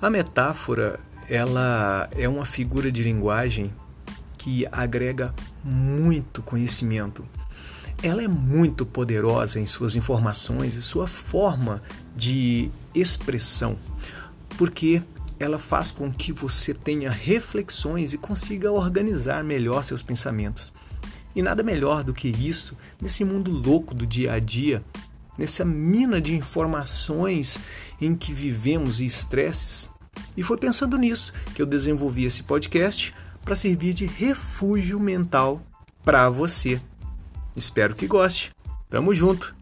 A metáfora, ela é uma figura de linguagem que agrega muito conhecimento. Ela é muito poderosa em suas informações e sua forma de expressão, porque ela faz com que você tenha reflexões e consiga organizar melhor seus pensamentos. E nada melhor do que isso nesse mundo louco do dia a dia, nessa mina de informações em que vivemos e estresses. E foi pensando nisso que eu desenvolvi esse podcast para servir de refúgio mental para você. Espero que goste. Tamo junto!